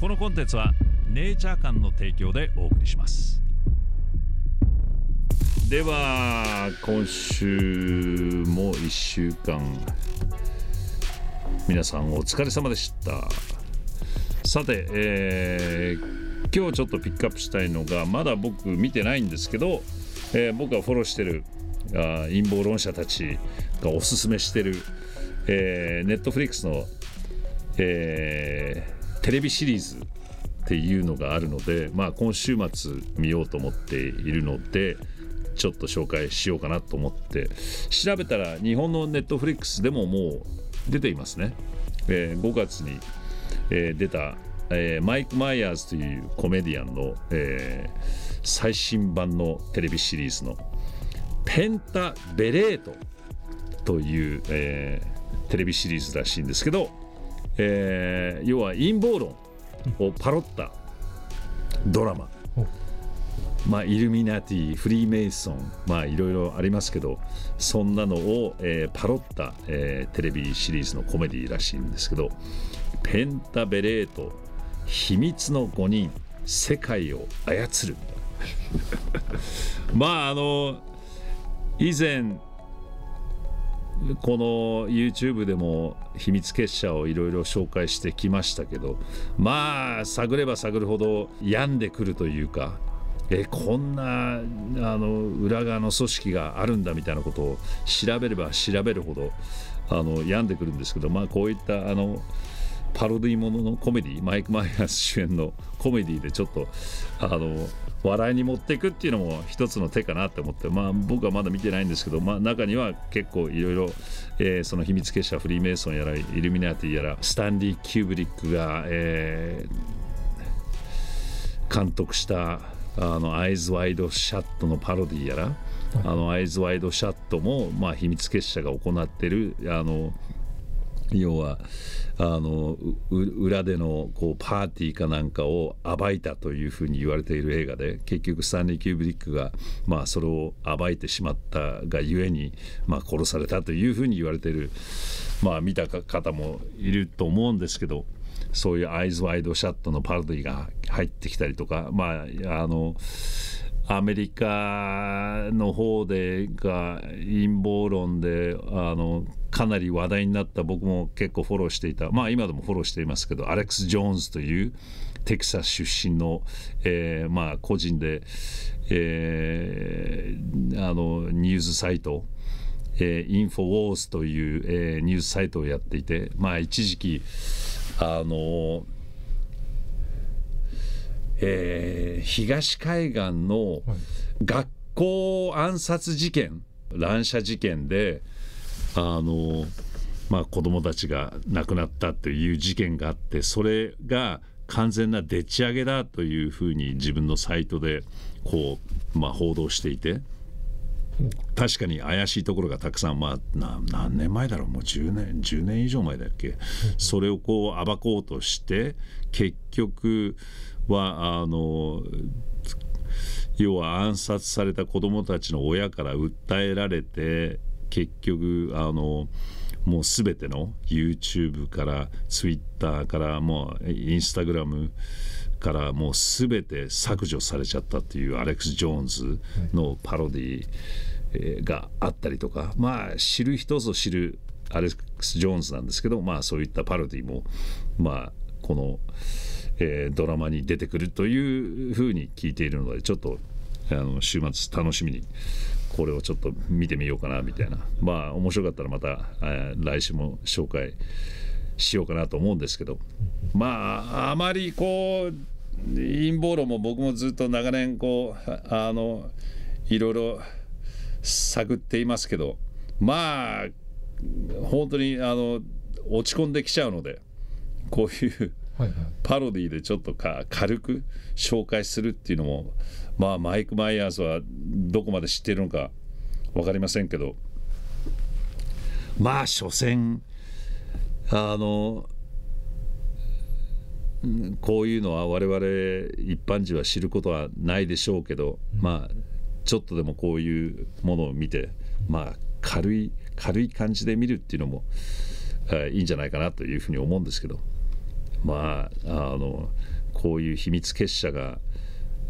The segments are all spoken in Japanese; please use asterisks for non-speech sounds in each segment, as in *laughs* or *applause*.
このコンテンツはネイチャー館の提供でお送りします。では今週も1週間。皆さんお疲れ様でした。さて、えー、今日ちょっとピックアップしたいのがまだ僕見てないんですけど、えー、僕がフォローしてるあ陰謀論者たちがおすすめしてる、えー、ネットフリックスの、えー、テレビシリーズっていうのがあるので、まあ、今週末見ようと思っているのでちょっと紹介しようかなと思って。調べたら日本のネットフリックスでももう出ていますね、えー、5月に、えー、出た、えー、マイク・マイヤーズというコメディアンの、えー、最新版のテレビシリーズのペンタ・ベレートという、えー、テレビシリーズらしいんですけど、えー、要は陰謀論をパロったドラマ、まあ、イルミナティフリーメイソンまあいろいろありますけどそんなのを、えー、パロった、えー、テレビシリーズのコメディらしいんですけどペンタベレート秘密の5人世界を操る。*laughs* まああの以前この YouTube でも秘密結社をいろいろ紹介してきましたけどまあ探れば探るほど病んでくるというかえこんなあの裏側の組織があるんだみたいなことを調べれば調べるほどあの病んでくるんですけどまあこういったあのパロディもののコメディマイク・マイヤーズ主演のコメディでちょっとあの笑いに持っていくっていうのも一つの手かなって思ってまあ僕はまだ見てないんですけど、まあ、中には結構いろいろその秘密結社フリーメイソンやらイルミナティやらスタンリー・キューブリックが、えー、監督したあのアイズ・ワイド・シャットのパロディやら、あのアイズ・ワイド・シャットも、まあ、秘密結社が行ってるあの要はあの裏でのこうパーティーかなんかを暴いたというふうに言われている映画で結局スタンリー・キューブリックが、まあ、それを暴いてしまったがゆえに、まあ、殺されたというふうに言われている、まあ、見た方もいると思うんですけどそういうアイズ・ワイド・シャットのパロディが入ってきたりとかまああのアメリカの方でが陰謀論であのかなり話題になった僕も結構フォローしていた。まあ今でもフォローしていますけどアレックス・ジョーンズというテキサス出身の、えー、まあ個人で、えー、あのニュースサイトえ、インフォウォーズという、えー、ニュースサイトをやっていて、まあ、一時期あのえー、東海岸の学校暗殺事件乱射事件であの、まあ、子どもたちが亡くなったという事件があってそれが完全なでっち上げだというふうに自分のサイトでこう、まあ、報道していて。確かに怪しいところがたくさん、まあ、何年前だろう。もう10年10年以上前だっけ、それをこう暴こうとして結局はあの要は暗殺された子どもたちの親から訴えられて結局あのもう全ての YouTube から Twitter からもうインスタグラムからもう全て削除されちゃったっていうアレックス・ジョーンズのパロディー。があったりとかまあ知る人ぞ知るアレックス・ジョーンズなんですけどまあそういったパロディもまあこの、えー、ドラマに出てくるというふうに聞いているのでちょっとあの週末楽しみにこれをちょっと見てみようかなみたいな。まあ面白かったらまた、えー、来週も紹介しようかなと思うんですけど。まああまりこう陰謀論も僕もずっと長年こうあのいろいろ探っていますけどまあ本当にあの落ち込んできちゃうのでこういうパロディでちょっとか軽く紹介するっていうのもまあマイク・マイヤーズはどこまで知っているのか分かりませんけどまあ所詮あのこういうのは我々一般人は知ることはないでしょうけど、まあちょっとでもこういうものを見てまあ軽い軽い感じで見るっていうのも、えー、いいんじゃないかなというふうに思うんですけどまああのこういう秘密結社が、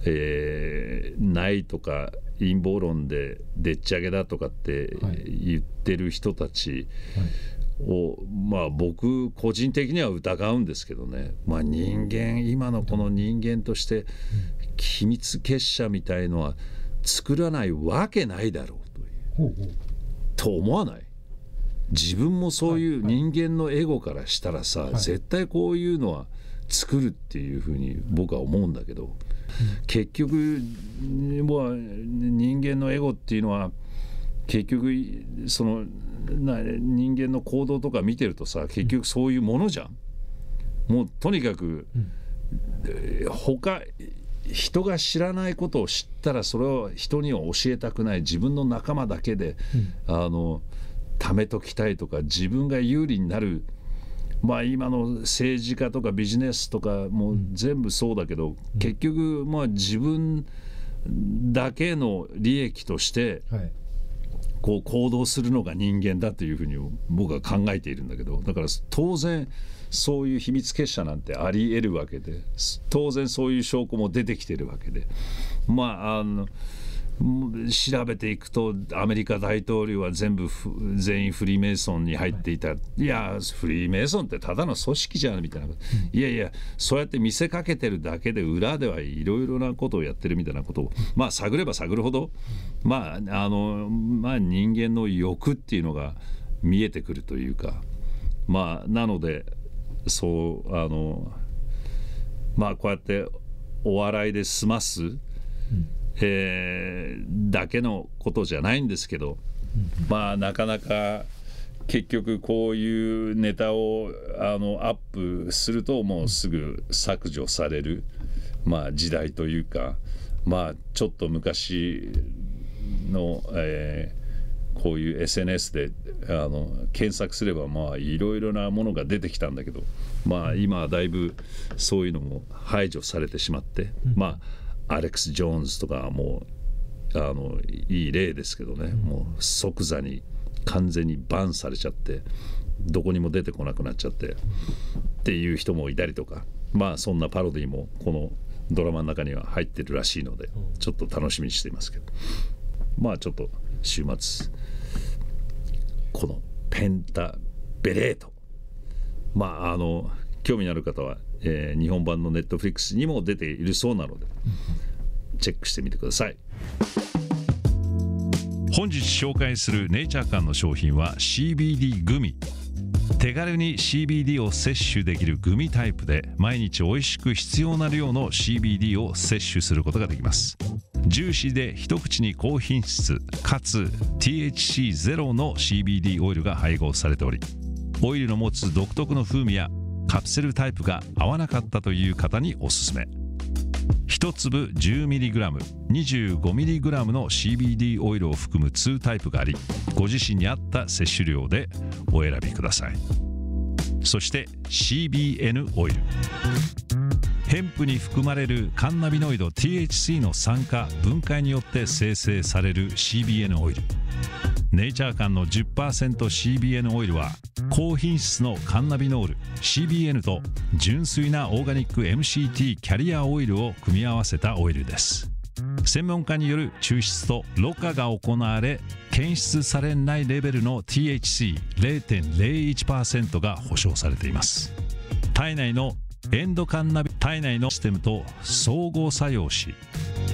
えー、ないとか陰謀論ででっち上げだとかって言ってる人たちを、まあ僕個人的には疑うんですけどね、まあ、人間今のこの人間として秘密結社みたいのは作らないわけないだろうという。と思わない？自分もそういう人間のエゴからしたらさ、絶対こういうのは作るっていうふうに僕は思うんだけど、結局もう人間のエゴっていうのは結局その人間の行動とか見てるとさ結局そういうものじゃん。もうとにかく、他人が知らないことを知ったらそれを人には教えたくない。自分の仲間だけで、うん、あの貯めときたいとか自分が有利になる。まあ今の政治家とかビジネスとかも全部そうだけど、うん、結局まあ自分だけの利益として、こう行動するのが人間だというふうに僕は考えているんだけどだから当然そういう秘密結社なんてありえるわけで当然そういう証拠も出てきてるわけで。まああの調べていくとアメリカ大統領は全部全員フリーメイソンに入っていた、い、やフリーメイソンってただの組織じゃんみたいな、うん、いやいやそうやって見せかけてるだけで裏ではいろいろなことをやってるみたいなことを。まあ探れば探るほど。まああのまあ人間の欲っていうのが見えてくるというか。まあなのでそうあのまあこうやってお笑いで済ます、うん、えー、だけのことじゃないんですけど、うん、まあなかなか結局こういうネタをあのアップするともうすぐ削除される、まあ、時代というかまあちょっと昔の、えこういう SNS であの検索すればまあいろいろなものが出てきたんだけどまあ今はだいぶそういうのも排除されてしまって、うん、まあアレックス・ジョーンズとかもあのいい例ですけどね、うん、もう即座に完全にバンされちゃってどこにも出てこなくなっちゃってっていう人もいたりとかまあそんなパロディもこのドラマの中には入ってるらしいのでちょっと楽しみにしていますけど。まあちょっと週末このペンタベレート。まああの興味のある方は、えー、日本版のネットフリックスにも出ているそうなのでチェックしてみてください。本日紹介するネイチャー館の商品は CBD グミ。手軽に CBD を摂取できるグミタイプで毎日美味しく必要な量の CBD を摂取することができます。ジューシーで一口に高品質かつ THC ゼロの CBD オイルが配合されておりオイルの持つ独特の風味やカプセルタイプが合わなかったという方におすすめ。1粒 10mg25mg の CBD オイルを含む2タイプがありご自身に合った摂取量でお選びください。そして CBN オイル。ヘンプに含まれるカンナビノイド THC の酸化分解によって生成される CBN オイル。ネイチャー間の 10%CBN オイルは高品質のカンナビノール CBN と純粋なオーガニック MCT キャリアオイルを組み合わせたオイルです。専門家による抽出とろ過が行われ検出されないレベルの THC0.01% が保証されています。体内のエンドカンナビ体内のシステムと総合作用し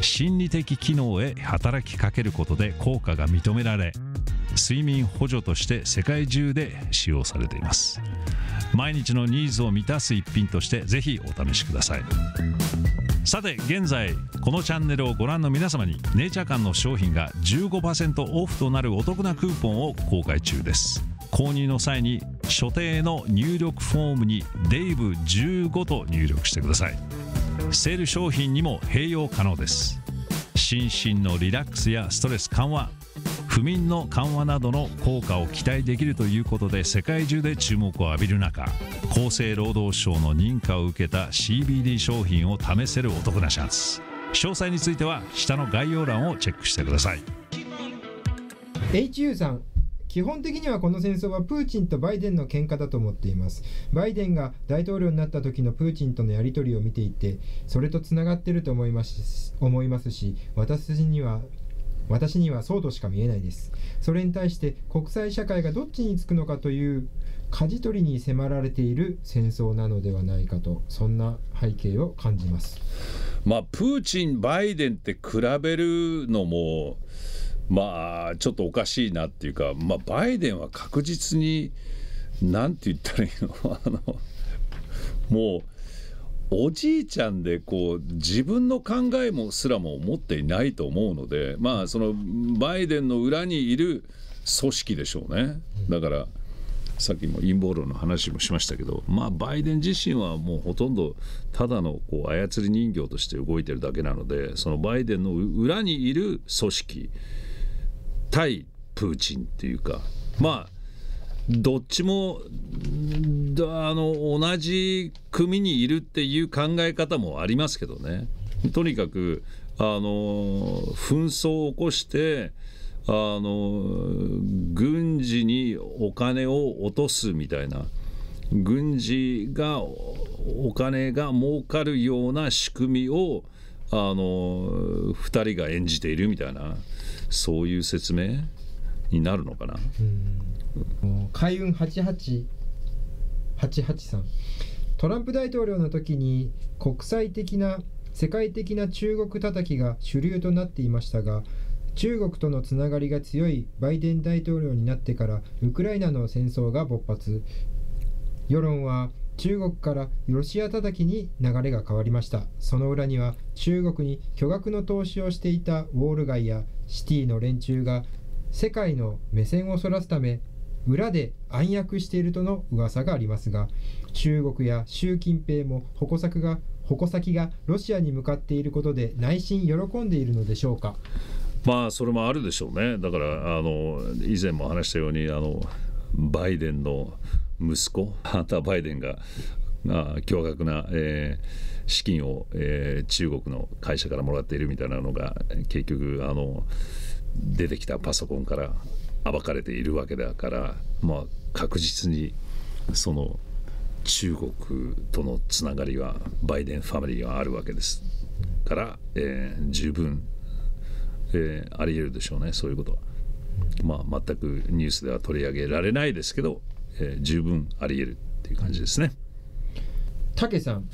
心理的機能へ働きかけることで効果が認められ睡眠補助として世界中で使用されています。毎日のニーズを満たす一品としてぜひお試しください。さて現在このチャンネルをご覧の皆様にネイチャー館の商品が15%オフとなるお得なクーポンを公開中です。購入の際に所定の入力フォームにデイブ15と入力してください。セール商品にも併用可能です。心身のリラックスやストレス緩和不眠の緩和などの効果を期待できるということで世界中で注目を浴びる中厚生労働省の認可を受けた CBD 商品を試せるお得なチャンス詳細については下の概要欄をチェックしてください。HU さん基本的にはこの戦争はプーチンとバイデンの喧嘩だと思っています。バイデンが大統領になった時のプーチンとのやり取りを見ていてそれとつながっていると思います思いますし私には私にはそうとしか見えないです。それに対して国際社会がどっちにつくのかという舵取りに迫られている戦争なのではないかとそんな背景を感じます。まあプーチンバイデンって比べるのもまあちょっとおかしいなっていうか、まあ、バイデンは確実に何て言ったらいいのあのもうおじいちゃんでこう自分の考えもすらも持っていないと思うのでまあそのバイデンの裏にいる組織でしょうね。だからさっきも陰謀論の話もしましたけどまあバイデン自身はもうほとんどただのこう操り人形として動いてるだけなのでそのバイデンの裏にいる組織対プーチンっていうかまあどっちもあの同じ組にいるっていう考え方もありますけどね。とにかくあの紛争を起こしてあの軍事にお金を落とすみたいな軍事がお金が儲かるような仕組みをあの2人が演じているみたいな。そういう説明になるのかな？海運88 883トランプ大統領の時に国際的な世界的な中国叩きが主流となっていましたが中国とのつながりが強いバイデン大統領になってからウクライナの戦争が勃発。世論は中国からロシア叩きに流れが変わりました。その裏には中国に巨額の投資をしていたウォール街やシティの連中が世界の目線をそらすため裏で暗躍しているとの噂がありますが中国や習近平も矛先が矛先がロシアに向かっていることで内心喜んでいるのでしょうか？まあそれもあるでしょうね。だからあの以前も話したようにあのバイデンの息子ハンター・バイデンがあ巨額な、えー、資金を、えー、中国の会社からもらっているみたいなのが結局あの出てきたパソコンから暴かれているわけだから、まあ、確実にその中国とのつながりはバイデンファミリーはあるわけですから、えー、十分えー、あり得るでしょうねそういうことは。まあ、全くニュースでは取り上げられないですけど、えー、十分あり得るっていう感じですね。武さん、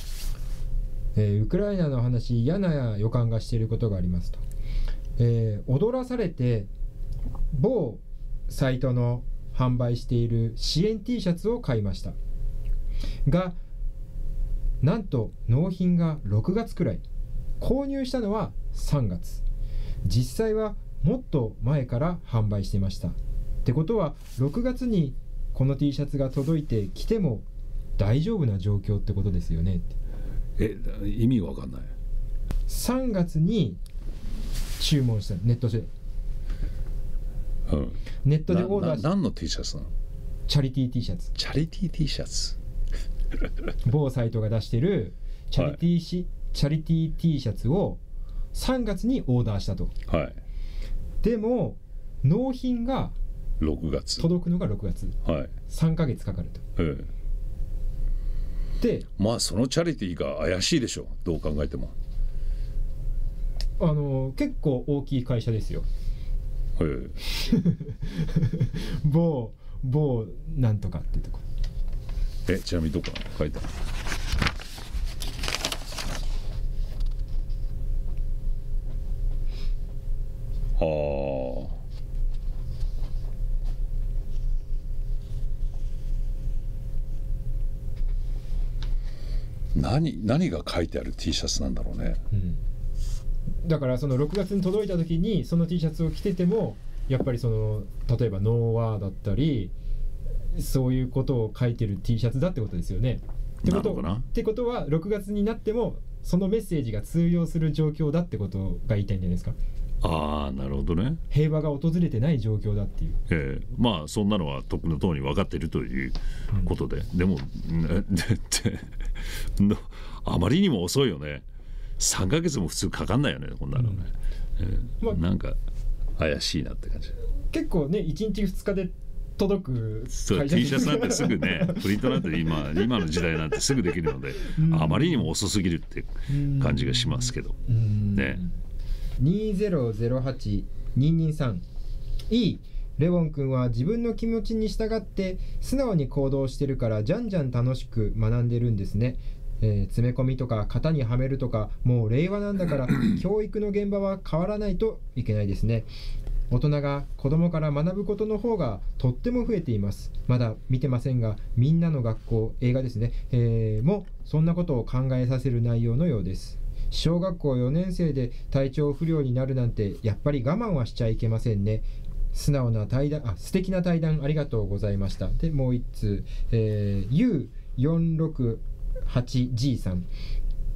えー、ウクライナの話嫌な予感がしていることがありますと、えー、踊らされて某サイトの販売している支援 T シャツを買いました。がなんと納品が6月くらい。購入したのは3月。実際はもっと前から販売してました。ってことは6月にこの T シャツが届いてきても大丈夫な状況ってことですよね。え意味わかんない。3月に注文したネットで、うん、ネットでオーダーして何の T シャツなの？チャリティー T シャツ。チャリティー T シャツ？*laughs* 某サイトが出してるチャリティーし、はい、チャリティー T シャツを3月にオーダーしたと、はい、でも納品が6月。届くのが6月、はい、3か月かかると、ええ、でまあそのチャリティーが怪しいでしょどう考えても。あの結構大きい会社ですよ。はい *laughs* 某某なんとかってとこ。えちなみにどこ書いてある何何が書いてある T シャツなんだろうね、うん、だからその6月に届いた時にその T シャツを着ててもやっぱりその例えばノーワーだったりそういうことを書いてる T シャツだってことですよね。ってことってことは6月になってもそのメッセージが通用する状況だってことが言いたいんじゃないですか。ああなるほどね。平和が訪れてない状況だっていう、ええ、まあそんなのはとっくのとおり分かっているということで、うん、でも *laughs* であまりにも遅いよね。3か月も普通かかんないよねこんなのね、うん。ええ。まあ、なんか怪しいなって感じ。結構ね1日2日で届くそう T シャツなんてすぐね *laughs* プリントなんて今今の時代なんてすぐできるのでうん。あまりにも遅すぎるって感じがしますけど。うん。ね2008-223いい。レウォン君は自分の気持ちに従って素直に行動してるからじゃんじゃん楽しく学んでるんですね、えー詰め込みとか型にはめるとかもう令和なんだから *coughs* 教育の現場は変わらないといけないですね。大人が子供から学ぶことの方がとっても増えています。まだ見てませんがみんなの学校映画ですね、えーもそんなことを考えさせる内容のようです小学校4年生で体調不良になるなんてやっぱり我慢はしちゃいけませんね。素直な対談あ素敵な対談ありがとうございました。でもう一通、えー U468G さん。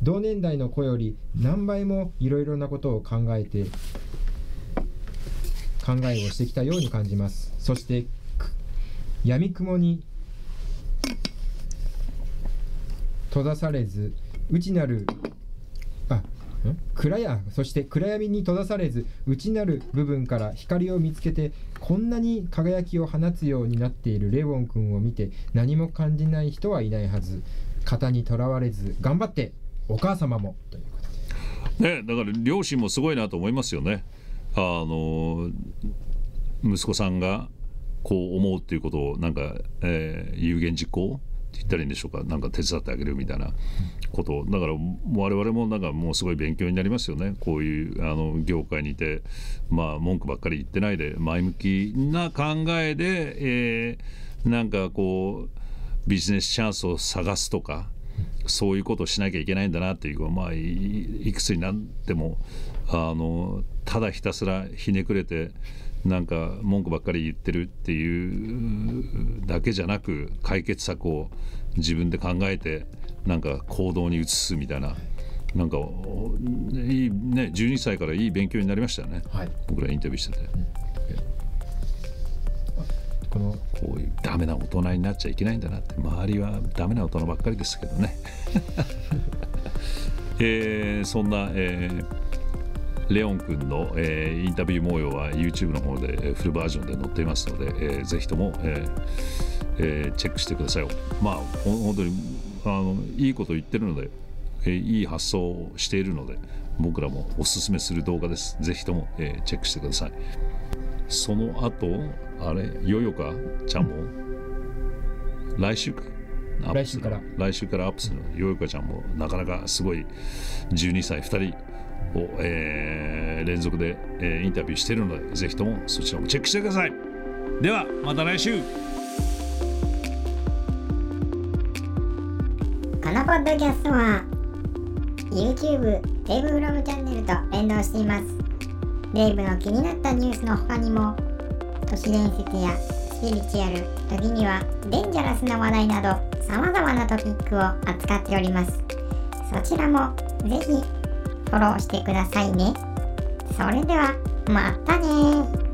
同年代の子より何倍もいろいろなことを考えて考えをしてきたように感じます。そしてく闇雲に閉ざされず内なる暗やそして暗闇に閉ざされず内なる部分から光を見つけてこんなに輝きを放つようになっているレウォン君を見て何も感じない人はいないはず。型にとらわれず頑張ってお母様も。ということで。ねだから両親もすごいなと思いますよね。あの息子さんがこう思うっていうことをなんか、えー有言実行言ったらいいんでしょうか。なんか手伝ってあげるみたいなこと。をだから我々もなんかもうすごい勉強になりますよね。こういうあの業界にいてまあ文句ばっかり言ってないで前向きな考えで、えーなんかこうビジネスチャンスを探すとかそういうことをしなきゃいけないんだなっていうまあいいくつになってもあのただひたすらひねくれてなんか文句ばっかり言ってるっていうだけじゃなく解決策を自分で考えてなんか行動に移すみたいな。なんかおいいね12歳からいい勉強になりましたよね。はい。僕らインタビューしてて。このこういうダメな大人になっちゃいけないんだなって。周りはダメな大人ばっかりですけどね、*laughs* えーそんな、えーレオン君の、えーインタビュー模様は YouTube の方でえーフルバージョンで載っていますので、えーぜひとも、えーえーチェックしてくださいまあ本当にあのいいこと言ってるので、えーいい発想をしているので僕らもおすすめする動画です。ぜひとも、えーチェックしてください。その後あれヨヨカちゃんも来週か。来週から。来週から。アップするヨヨカちゃんもなかなかすごい12歳2人を、えー連続で、えーインタビューしているのでぜひともそちらもチェックしてください。ではまた来週。このポッドキャストは YouTube デイブフロムチャンネルと連動しています。デイブの気になったニュースの他にも都市伝説やスピリチュアル時にはデンジャラスな話題など様々なトピックを扱っております。そちらもぜひフォローしてくださいね。それではまたね